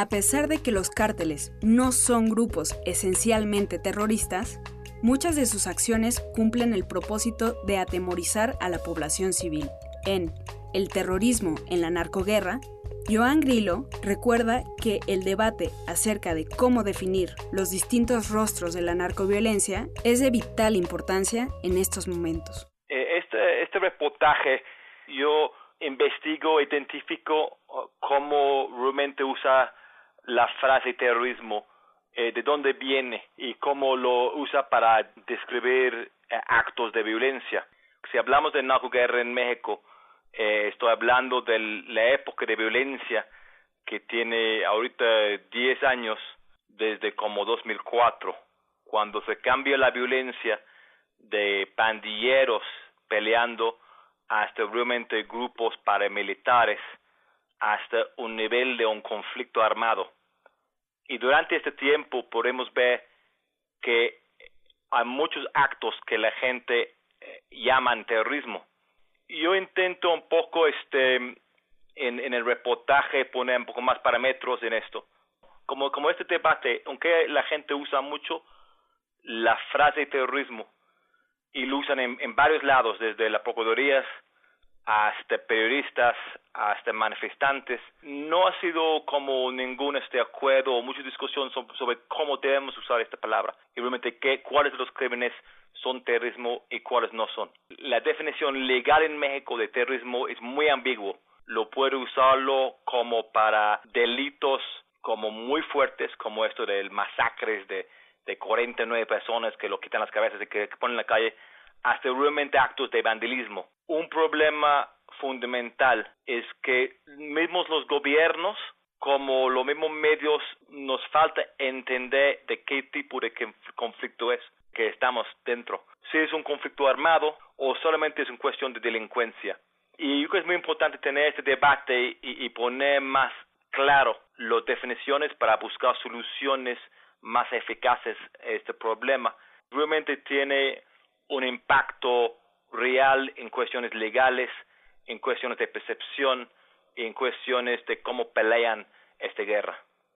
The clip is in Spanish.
A pesar de que los cárteles no son grupos esencialmente terroristas, muchas de sus acciones cumplen el propósito de atemorizar a la población civil. En El terrorismo en la narcoguerra, Joan Grillo recuerda que el debate acerca de cómo definir los distintos rostros de la narcoviolencia es de vital importancia en estos momentos. Eh, este, este reportaje yo investigo, identifico uh, cómo realmente usa la frase terrorismo, eh, de dónde viene y cómo lo usa para describir eh, actos de violencia. Si hablamos de narcoguerra en México, eh, estoy hablando de la época de violencia que tiene ahorita 10 años desde como 2004, cuando se cambia la violencia de pandilleros peleando hasta realmente grupos paramilitares, hasta un nivel de un conflicto armado. Y durante este tiempo podemos ver que hay muchos actos que la gente eh, llaman terrorismo yo intento un poco este en, en el reportaje poner un poco más parámetros en esto. Como, como este debate, aunque la gente usa mucho la frase terrorismo y lo usan en, varios lados, desde las procuradurías hasta periodistas, hasta manifestantes, no ha sido como ningún este acuerdo o mucha discusión sobre, cómo debemos usar esta palabra y realmente qué, cuáles de los crímenes son terrorismo y cuáles no son. La definición legal en México de terrorismo es muy ambiguo. Lo puede usarlo como para delitos como muy fuertes, como esto del masacres de, de 49 personas que lo quitan las cabezas y que, que ponen en la calle, hasta realmente actos de vandalismo. Un problema fundamental es que mismos los gobiernos como los mismos medios nos falta entender de qué tipo de conflicto es que estamos dentro. Si es un conflicto armado o solamente es una cuestión de delincuencia. Y yo creo que es muy importante tener este debate y, poner más claro las definiciones para buscar soluciones más eficaces a este problema. Realmente tiene un impacto real en cuestiones legales, en cuestiones de percepción, en cuestiones de cómo pelean esta guerra.